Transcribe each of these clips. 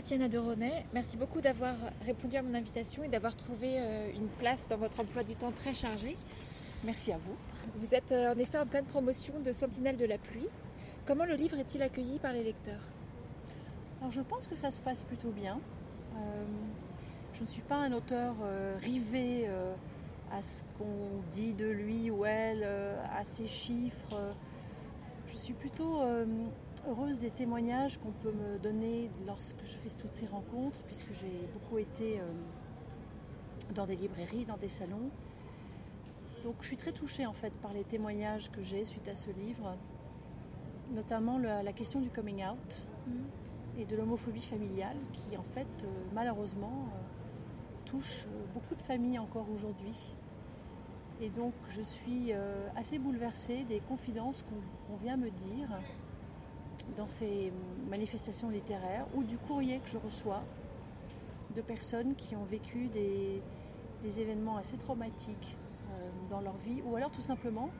Tatiana de Ronet, merci beaucoup d'avoir répondu à mon invitation et d'avoir trouvé euh, une place dans votre emploi du temps très chargé. Merci à vous. Vous êtes euh, en effet en pleine promotion de Sentinelle de la pluie. Comment le livre est-il accueilli par les lecteurs? Alors je pense que ça se passe plutôt bien. Euh, je ne suis pas un auteur rivé à ce qu'on dit de lui ou elle, à ses chiffres. Je suis plutôt heureuse des témoignages qu'on peut me donner lorsque je fais toutes ces rencontres, puisque j'ai beaucoup été euh, dans des librairies, dans des salons. Donc je suis très touchée en fait par les témoignages que j'ai suite à ce livre, notamment la, question du coming out et de l'homophobie familiale qui en fait euh, malheureusement euh, touche beaucoup de familles encore aujourd'hui. Et donc je suis assez bouleversée des confidences qu'on vient me dire dans ces manifestations littéraires ou du courrier que je reçois de personnes qui ont vécu des, événements assez traumatiques euh, dans leur vie. Ou alors tout simplement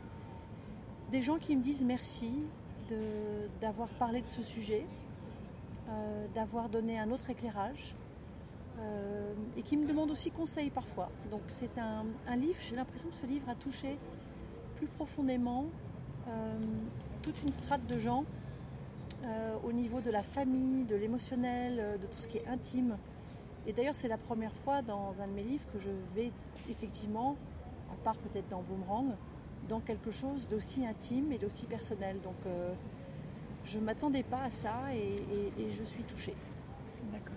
des gens qui me disent merci d'avoir parlé de ce sujet, euh, d'avoir donné un autre éclairage euh, et qui me demandent aussi conseil parfois. Donc c'est un, livre, j'ai l'impression que ce livre a touché plus profondément toute une strate de gens euh, au niveau de la famille, de l'émotionnel, euh, de tout ce qui est intime. Et d'ailleurs, c'est la première fois dans un de mes livres que je vais effectivement, à part peut-être dans Boomerang, dans quelque chose d'aussi intime et d'aussi personnel. Donc, euh, je ne m'attendais pas à ça et, je suis touchée. D'accord.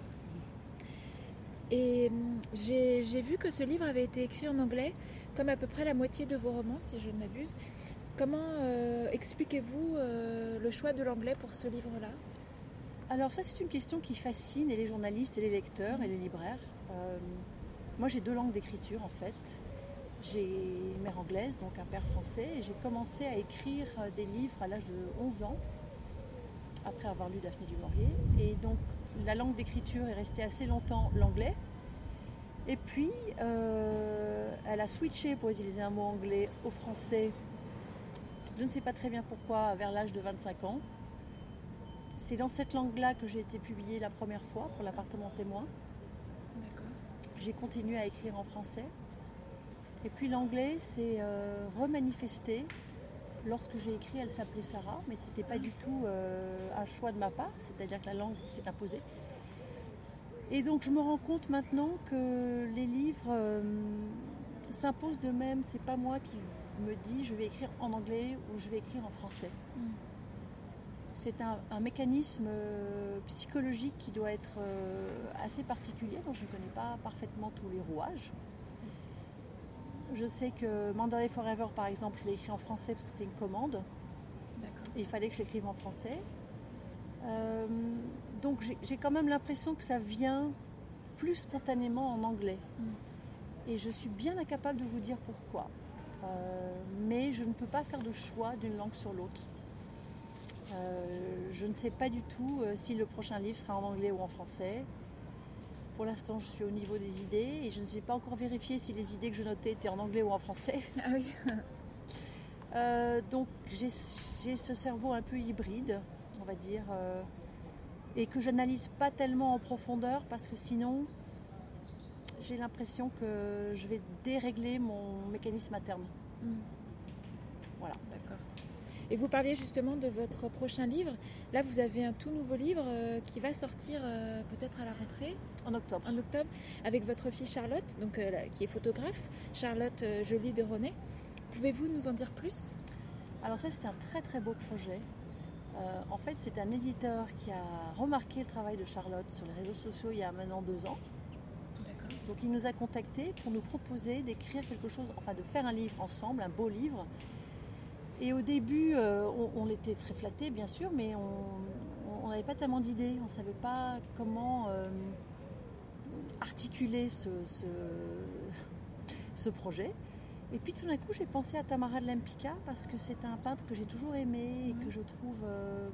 Et hum, j'ai vu que ce livre avait été écrit en anglais, comme à peu près la moitié de vos romans, si je ne m'abuse. Comment euh, expliquez-vous euh, le choix de l'anglais pour ce livre-là? Alors ça c'est une question qui fascine les journalistes les lecteurs et les libraires. Euh, moi j'ai deux langues d'écriture en fait. J'ai une mère anglaise, donc un père français, et j'ai commencé à écrire des livres à l'âge de 11 ans, après avoir lu Daphné du Maurier. Et donc la langue d'écriture est restée assez longtemps l'anglais. Et puis, elle a switché, pour utiliser un mot anglais, au français je ne sais pas très bien pourquoi, vers l'âge de 25 ans. C'est dans cette langue-là que j'ai été publiée la première fois pour l'appartement témoin. J'ai continué à écrire en français. Et puis l'anglais s'est euh, remanifesté lorsque j'ai écrit Elle s'appelait Sarah, mais ce n'était pas du tout euh, un choix de ma part, c'est-à-dire que la langue s'est imposée. Et donc je me rends compte maintenant que les livres euh, s'imposent de même, c'est pas moi qui me dit je vais écrire en anglais ou je vais écrire en français. Mm. C'est un, mécanisme euh, psychologique qui doit être assez particulier, dont je ne connais pas parfaitement tous les rouages. Je sais que Mandalay Forever, par exemple, je l'ai écrit en français parce que c'était une commande. Il fallait que je l'écrive en français. Euh, donc j'ai quand même l'impression que ça vient plus spontanément en anglais. Mm. Et je suis bien incapable de vous dire pourquoi. Euh, mais je ne peux pas faire de choix d'une langue sur l'autre. Euh, je ne sais pas du tout si le prochain livre sera en anglais ou en français. Pour l'instant, je suis au niveau des idées et je ne sais pas encore vérifié si les idées que je notais étaient en anglais ou en français. Ah oui. donc j'ai ce cerveau un peu hybride, on va dire, et que j'analyse pas tellement en profondeur parce que sinon, j'ai l'impression que je vais dérégler mon mécanisme interne. Hmm. Voilà. D'accord. Et vous parliez justement de votre prochain livre. Là, vous avez un tout nouveau livre euh, qui va sortir euh, peut-être à la rentrée. En octobre. En octobre, avec votre fille Charlotte, donc, euh, qui est photographe, Charlotte Jolie de René. Pouvez-vous nous en dire plus? Alors ça, c'est un très très beau projet. en fait, c'est un éditeur qui a remarqué le travail de Charlotte sur les réseaux sociaux il y a maintenant deux ans donc il nous a contactés pour nous proposer d'écrire quelque chose, enfin de faire un livre ensemble, un beau livre. Et au début, euh, on, était très flattés, bien sûr, mais on n'avait pas tellement d'idées, on ne savait pas comment euh, articuler ce, ce, projet. Et puis tout d'un coup, j'ai pensé à Tamara de Lempicka parce que c'est un peintre que j'ai toujours aimé et que je trouve euh,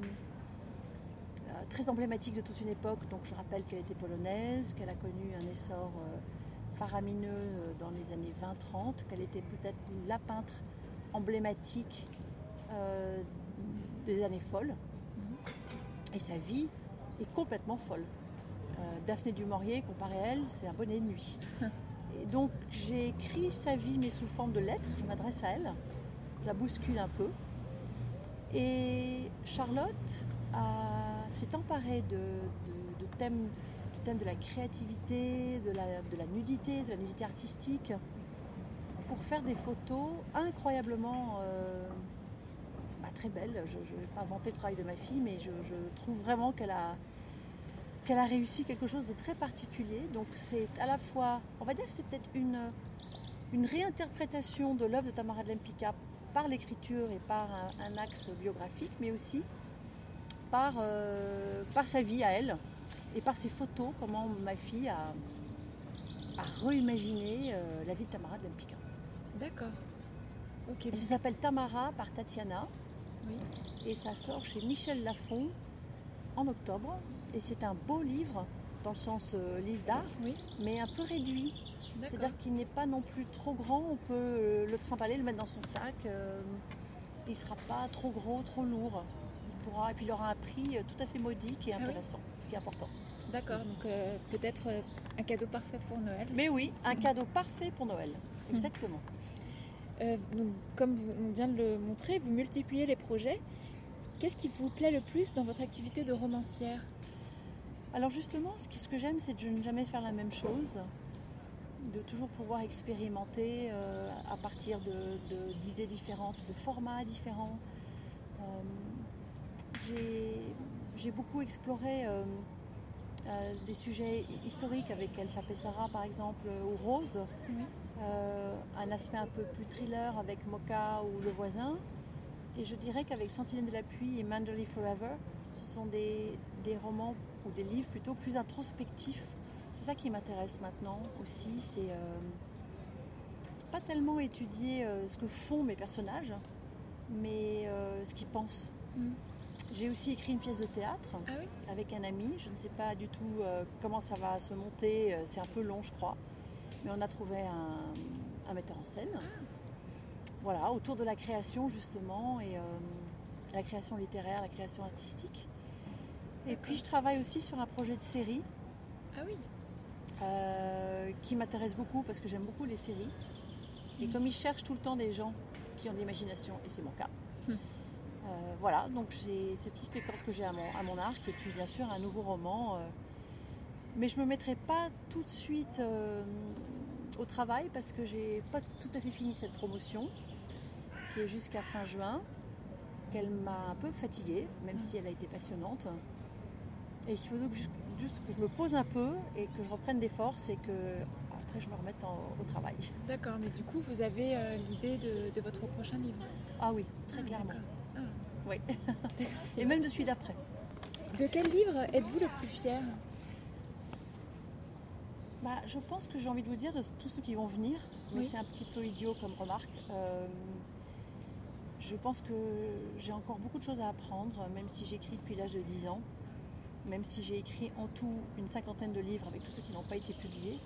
très emblématique de toute une époque. Donc je rappelle qu'elle était polonaise, qu'elle a connu un essor euh, faramineux dans les années 20-30, qu'elle était peut-être la peintre emblématique euh, des années folles. Mhm. Et sa vie est complètement folle. Daphné du Maurier, comparé à elle, c'est un bonnet de nuit. Et donc j'ai écrit sa vie, mais sous forme de lettres. Je m'adresse à elle, je la bouscule un peu. Et Charlotte s'est emparée de, de, thèmes, du thème de la créativité, de la, de la, nudité, de la nudité artistique, pour faire des photos incroyablement euh, bah, très belles. Je ne vais pas vanter le travail de ma fille, mais je, trouve vraiment qu'elle a, a réussi quelque chose de très particulier. Donc c'est à la fois, on va dire que c'est peut-être une, réinterprétation de l'œuvre de Tamara de Lempicka par l'écriture et par un, axe biographique, mais aussi par, euh, par sa vie à elle et par ses photos, comment ma fille a, a reimaginé euh, la vie de Tamara de Lempicka. D'accord. Ok. ça s'appelle Tamara par Tatiana. Et ça sort chez Michel Lafon en octobre. Et c'est un beau livre, dans le sens euh, livre d'art, mais un peu réduit. C'est-à-dire qu'il n'est pas non plus trop grand, on peut euh, le trimballer, le mettre dans son sac. Euh, il ne sera pas trop gros, trop lourd. Il pourra, et puis il aura un prix tout à fait modique et ah intéressant, ce qui est important. D'accord, donc peut-être un cadeau parfait pour Noël. Mais oui, un cadeau parfait pour Noël, hum. Donc, comme on vient de le montrer, vous multipliez les projets. Qu'est-ce qui vous plaît le plus dans votre activité de romancière Alors justement, ce que j'aime, c'est de ne jamais faire la même chose, de toujours pouvoir expérimenter euh, à partir d'idées différentes, de formats différents. Euh, j'ai beaucoup exploré euh, des sujets historiques avec Elsa Pessara par exemple, ou Rose, un aspect un peu plus thriller avec Mocha ou Le Voisin. Et je dirais qu'avec Sentinelle de la pluie et Manderley Forever, ce sont des, romans, ou des livres plutôt, plus introspectifs. C'est ça qui m'intéresse maintenant aussi, c'est euh, pas tellement étudier euh, ce que font mes personnages, mais euh, ce qu'ils pensent. Mm. J'ai aussi écrit une pièce de théâtre ah avec un ami. Je ne sais pas du tout comment ça va se monter. C'est un peu long, je crois. Mais on a trouvé un, metteur en scène. Ah voilà, autour de la création justement, et euh, la création littéraire, la création artistique. Et puis je travaille aussi sur un projet de série. Ah oui. Euh, qui m'intéresse beaucoup parce que j'aime beaucoup les séries. Et mm. comme ils cherchent tout le temps des gens qui ont de l'imagination, et c'est mon cas. Mm. Euh, voilà, donc c'est toutes les cordes que j'ai à mon, à mon, arc. Et puis bien sûr un nouveau roman. Mais je ne me mettrai pas tout de suite au travail parce que j'ai pas tout à fait fini cette promotion qui est jusqu'à fin juin, qu'elle m'a un peu fatiguée, même si elle a été passionnante. Et qu'il faut donc juste que je me pose un peu et que je reprenne des forces et que après je me remette au travail. D'accord, mais du coup vous avez euh, l'idée de, votre prochain livre? Ah oui, très ah, clairement. Ah. Oui. et même de celui d'après. De quel livre êtes-vous le plus fier? Bah, Je pense que j'ai envie de vous dire de tous ceux qui vont venir, mais c'est un petit peu idiot comme remarque. Euh, je pense que j'ai encore beaucoup de choses à apprendre, même si j'écris depuis l'âge de 10 ans, même si j'ai écrit en tout une cinquantaine de livres avec tous ceux qui n'ont pas été publiés.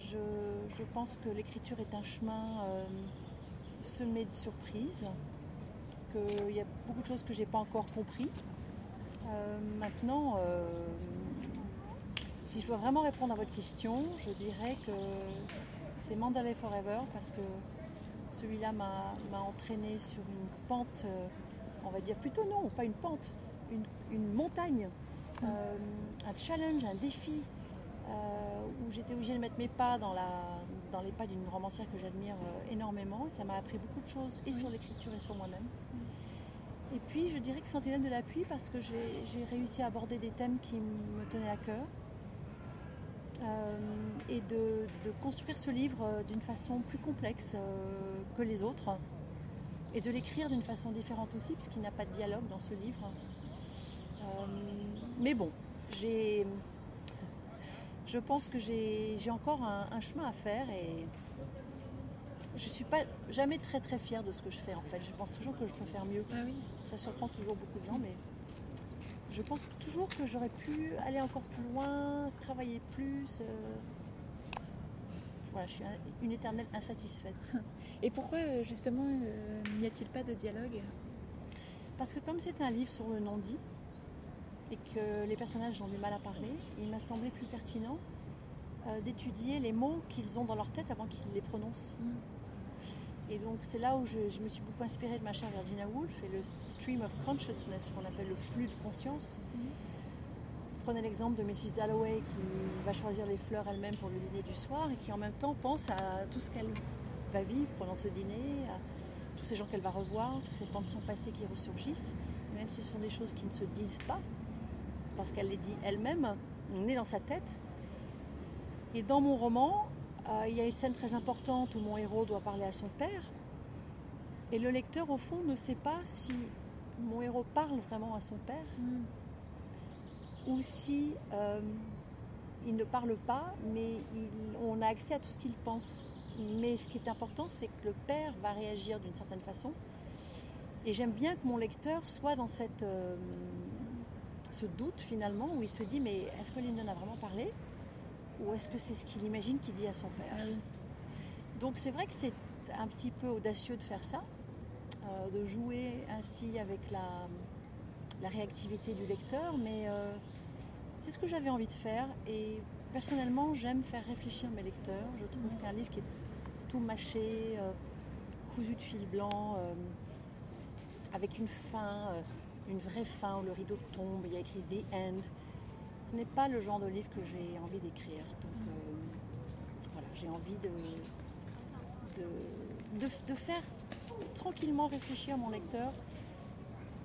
Je, pense que l'écriture est un chemin euh, semé de surprises, qu'il y a beaucoup de choses que je n'ai pas encore compris. Euh, maintenant, si je dois vraiment répondre à votre question, je dirais que c'est Mandalay Forever parce que celui-là m'a entraîné sur une pente, euh, on va dire plutôt non, pas une pente, une, montagne, euh, un challenge, un défi, euh, où j'étais obligée de mettre mes pas dans, la, dans les pas d'une romancière que j'admire énormément. Ça m'a appris beaucoup de choses, et sur l'écriture et sur moi-même. Et puis je dirais que Sentinelle de l'appui parce que j'ai réussi à aborder des thèmes qui me tenaient à cœur. Euh, et de, construire ce livre euh, d'une façon plus complexe euh, que les autres et de l'écrire d'une façon différente aussi puisqu'il n'y a pas de dialogue dans ce livre. mais bon, j'ai, je pense que j'ai, encore un, chemin à faire et je suis pas jamais très très fière de ce que je fais en fait. Je pense toujours que je peux faire mieux. Ah oui. Ça surprend toujours beaucoup de gens, mais je pense toujours que j'aurais pu aller encore plus loin, travailler plus. Euh. Voilà, je suis une éternelle insatisfaite. Et pourquoi euh, justement euh, n'y a-t-il pas de dialogue? Parce que comme c'est un livre sur le non-dit, et que les personnages ont du mal à parler, il m'a semblé plus pertinent euh, d'étudier les mots qu'ils ont dans leur tête avant qu'ils les prononcent. Mm. Et donc c'est là où je, me suis beaucoup inspirée de ma chère Virginia Woolf et le stream of consciousness qu'on appelle le flux de conscience. Prenez l'exemple de Mrs. Dalloway qui va choisir les fleurs elle-même pour le dîner du soir et qui en même temps pense à tout ce qu'elle va vivre pendant ce dîner, à tous ces gens qu'elle va revoir, tous ces pensions passées qui ressurgissent, même si ce sont des choses qui ne se disent pas, parce qu'elle les dit elle-même, on est dans sa tête. Et dans mon roman, euh, il y a une scène très importante où mon héros doit parler à son père, et le lecteur, au fond, ne sait pas si mon héros parle vraiment à son père Mm. ou si euh, il ne parle pas, mais il- on a accès à tout ce qu'il pense. Mais ce qui est important, c'est que le père va réagir d'une certaine façon. Et j'aime bien que mon lecteur soit dans cette, euh, ce doute finalement, où il se dit, mais est-ce que Lyndon a vraiment parlé? Ou est-ce que c'est ce qu'il imagine qu'il dit à son père Ah oui. donc c'est vrai que c'est un petit peu audacieux de faire ça, euh, de jouer ainsi avec la, la réactivité du lecteur, mais euh, c'est ce que j'avais envie de faire. Et personnellement, j'aime faire réfléchir mes lecteurs. Je trouve qu'un livre qui est tout mâché, euh, cousu de fil blanc, avec une fin, une vraie fin où le rideau tombe, il y a écrit The End, ce n'est pas le genre de livre que j'ai envie d'écrire. Donc euh, voilà, j'ai envie de, de, de- de faire tranquillement réfléchir mon lecteur.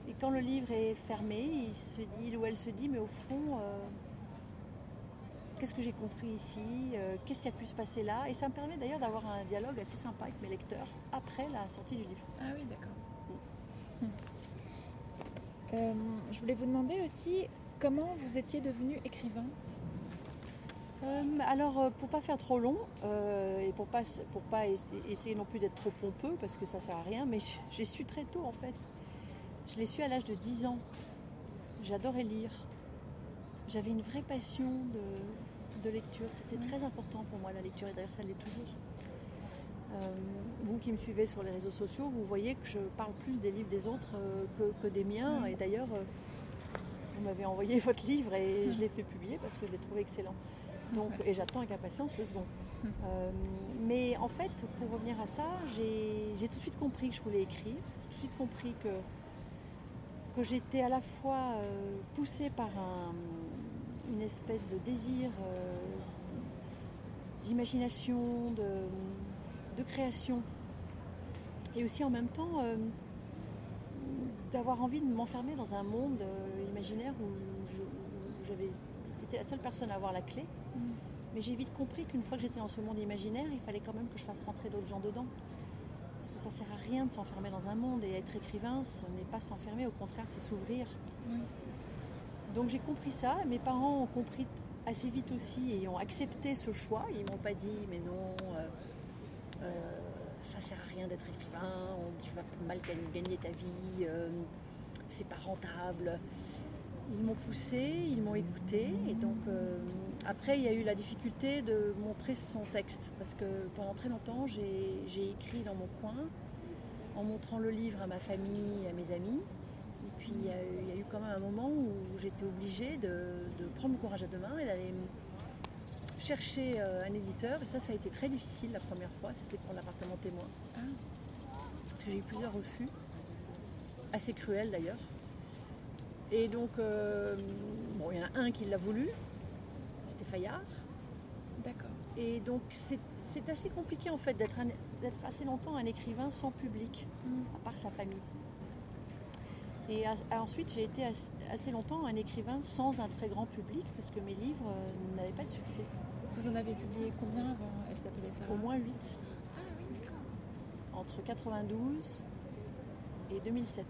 Et quand le livre est fermé, il, se dit, il ou elle se dit, mais au fond, euh, qu'est-ce que j'ai compris ici Euh, Qu'est-ce qui a pu se passer là? Et ça me permet d'ailleurs d'avoir un dialogue assez sympa avec mes lecteurs après la sortie du livre. Ah oui, d'accord. Euh, je voulais vous demander aussi comment vous étiez devenu écrivain? Euh, alors, euh, pour pas faire trop long euh, et pour pas pour pas es- essayer non plus d'être trop pompeux parce que ça sert à rien, mais j'ai su très tôt en fait. Je l'ai su à l'âge de 10 ans. J'adorais lire. J'avais une vraie passion de, de lecture. C'était très important pour moi la lecture et d'ailleurs ça l'est toujours. Euh, vous qui me suivez sur les réseaux sociaux, vous voyez que je parle plus des livres des autres que, que des miens. Mm. Et d'ailleurs, vous m'avez envoyé votre livre et je l'ai fait publier parce que je l'ai trouvé excellent. Donc, et j'attends avec impatience le second. Euh, mais en fait, pour revenir à ça, j'ai tout de suite compris que je voulais écrire. J'ai tout de suite compris que, que j'étais à la fois euh, poussée par un- une espèce de désir euh, d'imagination, de, de création. Et aussi en même temps d'avoir envie de m'enfermer dans un monde imaginaire où j'avais été la seule personne à avoir la clé. Mm. Mais j'ai vite compris qu'une fois que j'étais dans ce monde imaginaire, il fallait quand même que je fasse rentrer d'autres gens dedans. Parce que ça sert à rien de s'enfermer dans un monde et être écrivain, ce n'est pas s'enfermer, au contraire, c'est s'ouvrir. Oui. Donc j'ai compris ça, mes parents ont compris assez vite aussi et ont accepté ce choix. Ils m'ont pas dit mais non, euh, euh, ça sert à rien d'être écrivain, tu vas mal gagner, gagner ta vie, euh, c'est pas rentable. Ils m'ont poussé, ils m'ont écouté et donc euh, après il y a eu la difficulté de montrer son texte parce que pendant très longtemps j'ai écrit dans mon coin en montrant le livre à ma famille et à mes amis. Et puis il y, a eu, il y a eu quand même un moment où j'étais obligée de, de prendre mon courage à deux mains et d'aller chercher euh, un éditeur. Et ça, ça a été très difficile la première fois. C'était pour l'appartement témoin. Ah. Parce que j'ai eu plusieurs refus, assez cruels d'ailleurs. Et donc, euh, bon, il y en a un qui l'a voulu, c'était Fayard. D'accord. Et donc, c'est assez compliqué en fait d'être assez longtemps un écrivain sans public Mm. à part sa famille. Et a- ensuite, j'ai été as- assez longtemps un écrivain sans un très grand public parce que mes livres euh, n'avaient pas de succès. Vous en avez publié combien avant? Elle s'appelait Sarah? Au moins 8, Ah oui, d'accord. entre 92 et 2007.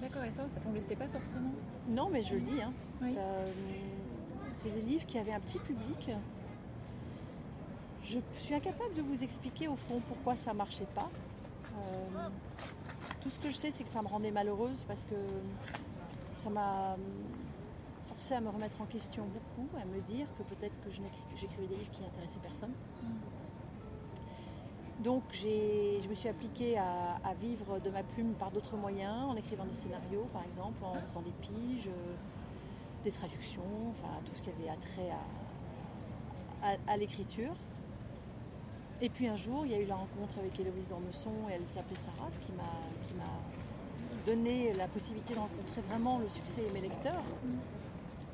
D'accord, et ça, on ne le sait pas forcément. Non, mais je le dis, hein. Oui. Euh, c'est des livres qui avaient un petit public. Je suis incapable de vous expliquer au fond pourquoi ça marchait pas. Euh, tout ce que je sais, c'est que ça me rendait malheureuse parce que ça m'a forcé à me remettre en question beaucoup, à me dire que peut-être que j'écrivais des livres qui n'intéressaient personne. Donc je me suis appliquée à, à vivre de ma plume par d'autres moyens, en écrivant des scénarios par exemple, en faisant des piges. euh, des traductions, enfin tout ce qui avait attrait à, à, à l'écriture. Et puis un jour, il y a eu la rencontre avec Héloïse Dormesson et elle s'appelait Sarah, ce qui m'a, qui m'a donné la possibilité de rencontrer vraiment le succès et mes lecteurs. Mm.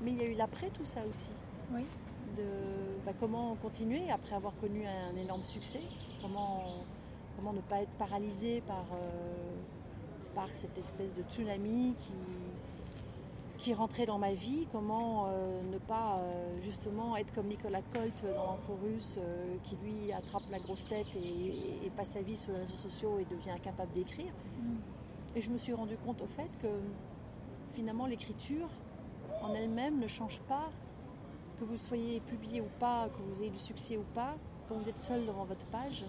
Mais il y a eu l'après tout ça aussi. Oui. De bah, comment continuer après avoir connu un énorme succès. Comment, comment ne pas être paralysé par, euh, par cette espèce de tsunami qui, qui rentrait dans ma vie. Comment euh, ne pas euh, justement être comme Nicolas Colt dans l'enfant russe euh, qui lui attrape la grosse tête et, et passe sa vie sur les réseaux sociaux et devient incapable d'écrire. Mm. Et je me suis rendu compte au fait que finalement l'écriture en elle-même ne change pas que vous soyez publié ou pas, que vous ayez du succès ou pas, quand vous êtes seul devant votre page.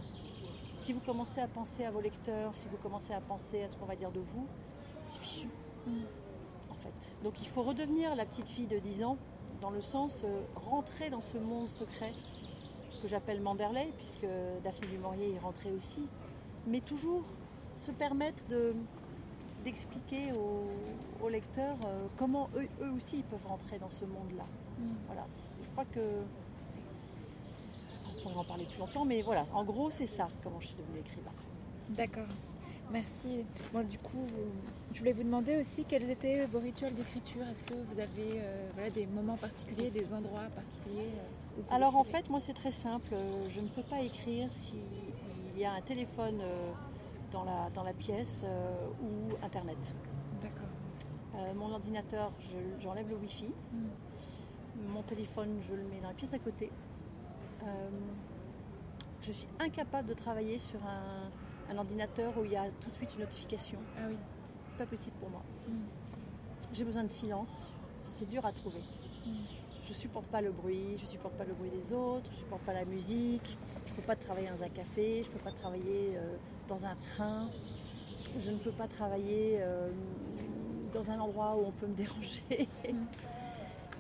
Si vous commencez à penser à vos lecteurs, si vous commencez à penser à ce qu'on va dire de vous, c'est fichu Mm. en fait. Donc il faut redevenir la petite fille de 10 ans, dans le sens euh, rentrer dans ce monde secret que j'appelle Manderley, puisque Daphné du Maurier y rentrait aussi, mais toujours se permettre de d'expliquer aux, aux lecteurs euh, comment eux, eux aussi ils peuvent rentrer dans ce monde-là. Mm. Voilà, je crois que pourrait en parler plus longtemps, mais voilà, en gros c'est ça comment je suis devenue écrivain. D'accord. Merci. Bon, du coup, je voulais vous demander aussi quels étaient vos rituels d'écriture. Est-ce que vous avez euh, voilà, des moments particuliers, des endroits particuliers euh, Alors en fait, moi c'est très simple. Euh, Je ne peux pas écrire s'il y a un téléphone euh, dans la, dans la pièce ou Internet. D'accord. Mon ordinateur, je- j'enlève le Wi-Fi. Mm. Mon téléphone, je le mets dans la pièce d'à côté. Euh, je suis incapable de travailler sur un, un ordinateur où il y a tout de suite une notification. Ah oui. C'est pas possible pour moi. Mm. J'ai besoin de silence. C'est dur à trouver. Mm. Je supporte pas le bruit, je supporte pas le bruit des autres, je supporte pas la musique, je peux pas travailler dans un café, je peux pas travailler euh, dans un train, je ne peux pas travailler euh, dans un endroit où on peut me déranger. Mm.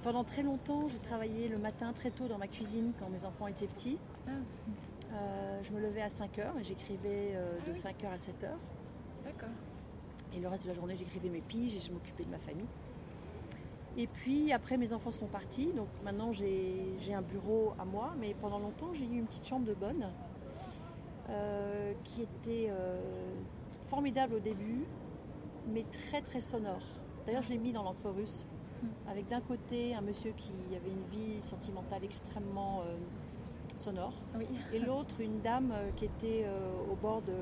Pendant très longtemps, j'ai travaillé le matin très tôt dans ma cuisine quand mes enfants étaient petits. Ah, Euh, je me levais à 5 heures et j'écrivais euh, Ah de oui. 5 heures à 7 heures. d'accord. Et le reste de la journée, j'écrivais mes piges et je m'occupais de ma famille. Et puis après, mes enfants sont partis. Donc maintenant, j'ai un bureau à moi. Mais pendant longtemps, j'ai eu une petite chambre de bonne euh, qui était formidable au début, mais très très sonore. D'ailleurs, je l'ai mis dans l'encre russe. Hmm. Avec d'un côté un monsieur qui avait une vie sentimentale extrêmement euh, sonore. Oui. Et l'autre, une dame euh, qui était euh, au bord de,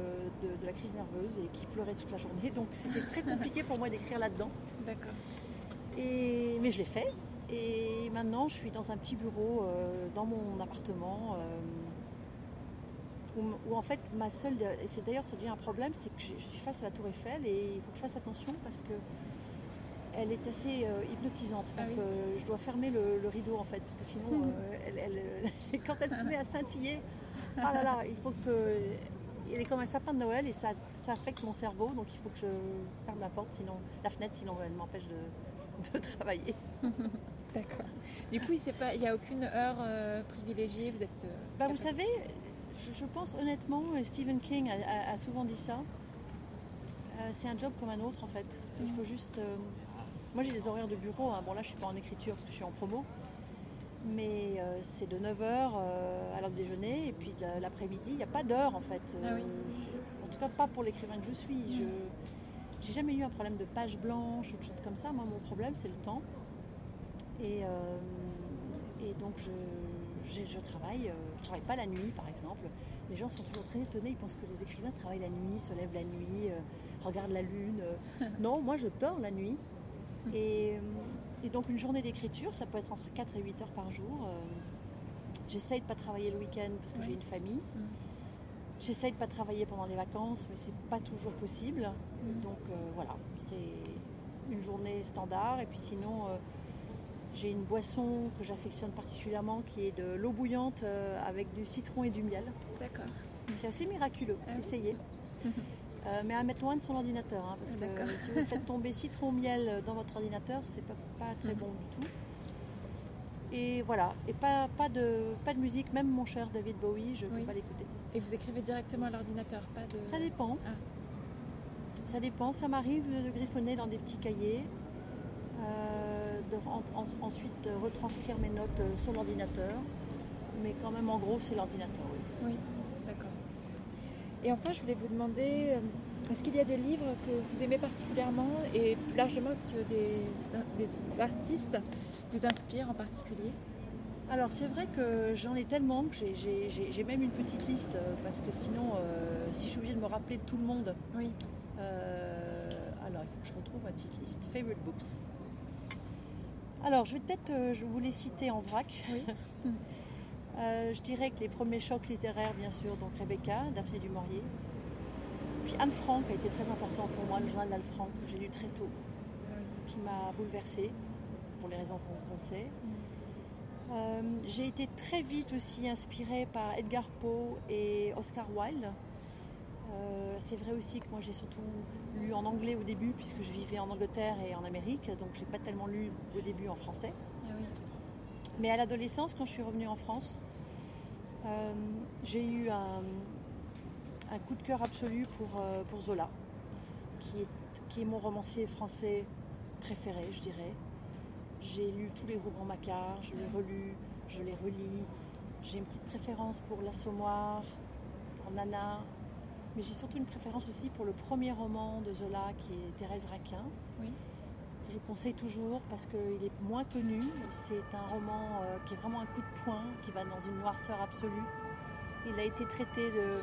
de- de la crise nerveuse et qui pleurait toute la journée. Donc c'était très compliqué pour moi d'écrire là-dedans. D'accord. Et, mais je l'ai fait. Et maintenant, je suis dans un petit bureau euh, dans mon appartement. où, où en fait, ma seule. Et c'est d'ailleurs, ça devient un problème, c'est que je, je suis face à la Tour Eiffel et il faut que je fasse attention parce que. Elle est assez euh, hypnotisante, Ah donc oui. euh, je dois fermer le, le rideau en fait, parce que sinon, euh, elle- elle- quand elle se met à scintiller, ah là là, il faut que. Elle est comme un sapin de Noël et ça, ça affecte mon cerveau, donc il faut que je ferme la porte, sinon la fenêtre, sinon elle m'empêche de, de travailler. D'accord. Du coup, il n'y a aucune heure privilégiée. Vous êtes. Bah, vous savez, je, je pense honnêtement, et Stephen King a, a- a souvent dit ça, c'est un job comme un autre en fait. Il faut juste. Euh, moi j'ai des horaires de bureau, hein. bon là je suis pas en écriture parce que je suis en promo, mais euh, c'est de 9h à l'heure déjeuner et puis l'après-midi, il n'y a pas d'heure en fait. Ah oui. je- en tout cas pas pour l'écrivain que je suis. Je j'ai jamais eu un problème de page blanche ou de choses comme ça. Moi mon problème c'est le temps. Et, euh, et donc je, j'ai- je travaille, euh, je travaille pas la nuit par exemple. Les gens sont toujours très étonnés, ils pensent que les écrivains travaillent la nuit, se lèvent la nuit, euh, regardent la lune. euh. non, moi je dors la nuit. Et, euh, et donc une journée d'écriture, ça peut être entre 4 et 8 heures par jour. Euh, J'essaye de pas travailler le week-end parce que j'ai une famille. Mm. J'essaye de pas travailler pendant les vacances, mais c'est pas toujours possible. Mm. Donc euh, voilà, c'est une journée standard. Et puis sinon, euh, j'ai une boisson que j'affectionne particulièrement qui est de l'eau bouillante euh, avec du citron et du miel. D'accord. C'est assez miraculeux, Ah oui. essayez. Euh, mais à mettre loin de son ordinateur, hein, parce que si vous faites tomber citron miel dans votre ordinateur, c'est pas, pas très Mhm. bon du tout. Et voilà, et pas, pas, de, pas de musique, même mon cher David Bowie, je ne Oui. peux pas l'écouter. Et vous écrivez directement à l'ordinateur, pas de. Ça dépend. Ah. Ça dépend. Ça m'arrive de griffonner dans des petits cahiers. Euh, de ensuite retranscrire mes notes sur l'ordinateur. Mais quand même, en gros, c'est l'ordinateur, oui. Oui. Et enfin, je voulais vous demander, est-ce qu'il y a des livres que vous aimez particulièrement et plus largement, est-ce que des, des artistes vous inspirent en particulier? Alors c'est vrai que j'en ai tellement que j'ai même une petite liste euh, parce que sinon, euh, si je suis obligée de me rappeler de tout le monde, oui. Euh, alors il faut que je retrouve ma petite liste. Favorite books. Alors je vais peut-être je vous les citer en vrac. Oui. je dirais que les premiers chocs littéraires, bien sûr, donc Rebecca, Daphné du Maurier. Puis Anne Frank a été très important pour moi, le journal d'Anne Frank que j'ai lu très tôt, qui m'a bouleversée pour les raisons qu'on sait. Mm. Euh, j'ai été très vite aussi inspirée par Edgar Poe et Oscar Wilde. Euh, c'est vrai aussi que moi j'ai surtout lu en anglais au début puisque je vivais en Angleterre et en Amérique, donc j'ai pas tellement lu au début en français. Mais à l'adolescence, quand je suis revenue en France, euh, j'ai eu un, coup de cœur absolu pour, pour Zola, qui est, mon romancier français préféré, je dirais. J'ai lu tous les romans Macquart, je les relus, je les relis. J'ai une petite préférence pour L'Assommoir, pour Nana, mais j'ai surtout une préférence aussi pour le premier roman de Zola qui est Thérèse Raquin. Que je conseille toujours parce qu'il est moins connu. C'est un roman euh, qui est vraiment un coup de poing, qui va dans une noirceur absolue. Il a été traité de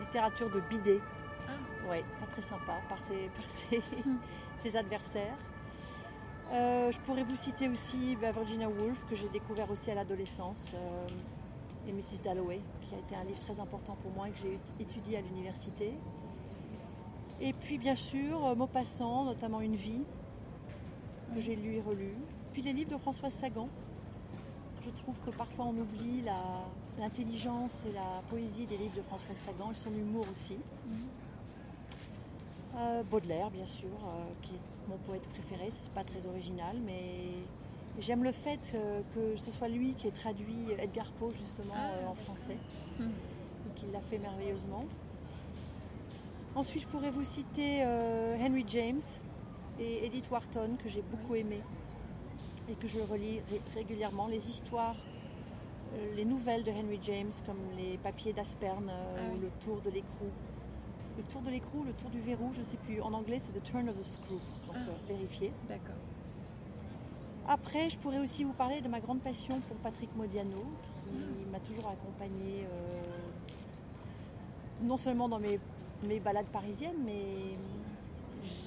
littérature de bidet. Ah. Oui, pas très sympa par ses, ses adversaires. Euh, je pourrais vous citer aussi bah, Virginia Woolf, que j'ai découvert aussi à l'adolescence, euh, et Mrs. Dalloway, qui a été un livre très important pour moi et que j'ai étudié à l'université. Et puis bien sûr, Maupassant, notamment Une vie, que j'ai lu et relu. Puis les livres de Françoise Sagan. Je trouve que parfois on oublie l'intelligence et la poésie des livres de Françoise Sagan et son humour aussi. Mhm. Baudelaire, bien sûr, qui est mon poète préféré. C'est pas très original, mais j'aime le fait euh, que ce soit lui qui ait traduit Edgar Poe justement ah. euh, en français. Hmm. Et qu'il l'a fait merveilleusement. Ensuite, je pourrais vous citer euh, Henry James et Edith Wharton, que j'ai beaucoup aimé et que je relis régulièrement. Les histoires, les nouvelles de Henry James, comme les papiers d'Asperne ah ou le tour de l'écrou le tour de l'écrou, le tour du verrou, je ne sais plus. En anglais, c'est the turn of the screw. Donc, ah. euh, vérifier. D'accord. Après, je pourrais aussi vous parler de ma grande passion pour Patrick Modiano, qui m'a toujours accompagnée, euh, non seulement dans mes, mes, balades parisiennes, mais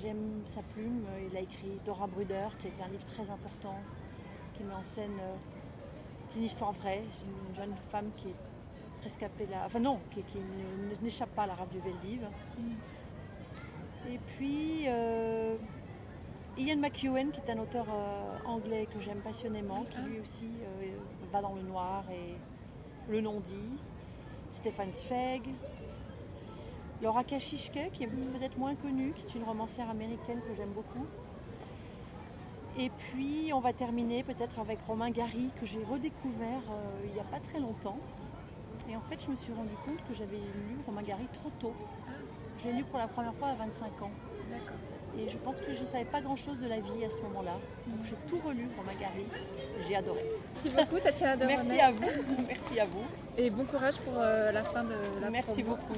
j'aime sa plume. Il a écrit Dora Bruder, qui est un livre très important, qui met en scène euh, une histoire vraie, une jeune femme qui est la... Enfin non, qui, n'échappe pas à la rave du Veldiv. Mm. Et puis euh, Ian McEwen, qui est un auteur euh, anglais que j'aime passionnément, qui lui aussi euh, va dans le noir et le non-dit. Stéphane Zweig. Laura Kashishke, qui est peut-être moins connue, qui est une romancière américaine que j'aime beaucoup. Et puis on va terminer peut-être avec Romain Gary, que j'ai redécouvert il n'y a pas très longtemps. Et en fait, je me suis rendu compte que j'avais lu Romain Gary trop tôt. Je l'ai lu pour la première fois à 25 ans. D'accord. Et je pense que je ne savais pas grand-chose de la vie à ce moment-là. Donc j'ai tout relu, Romain Gary. J'ai adoré. Merci beaucoup, Tatiana Merci à vous. Merci à vous. Et bon courage pour euh, la fin de la Merci beaucoup.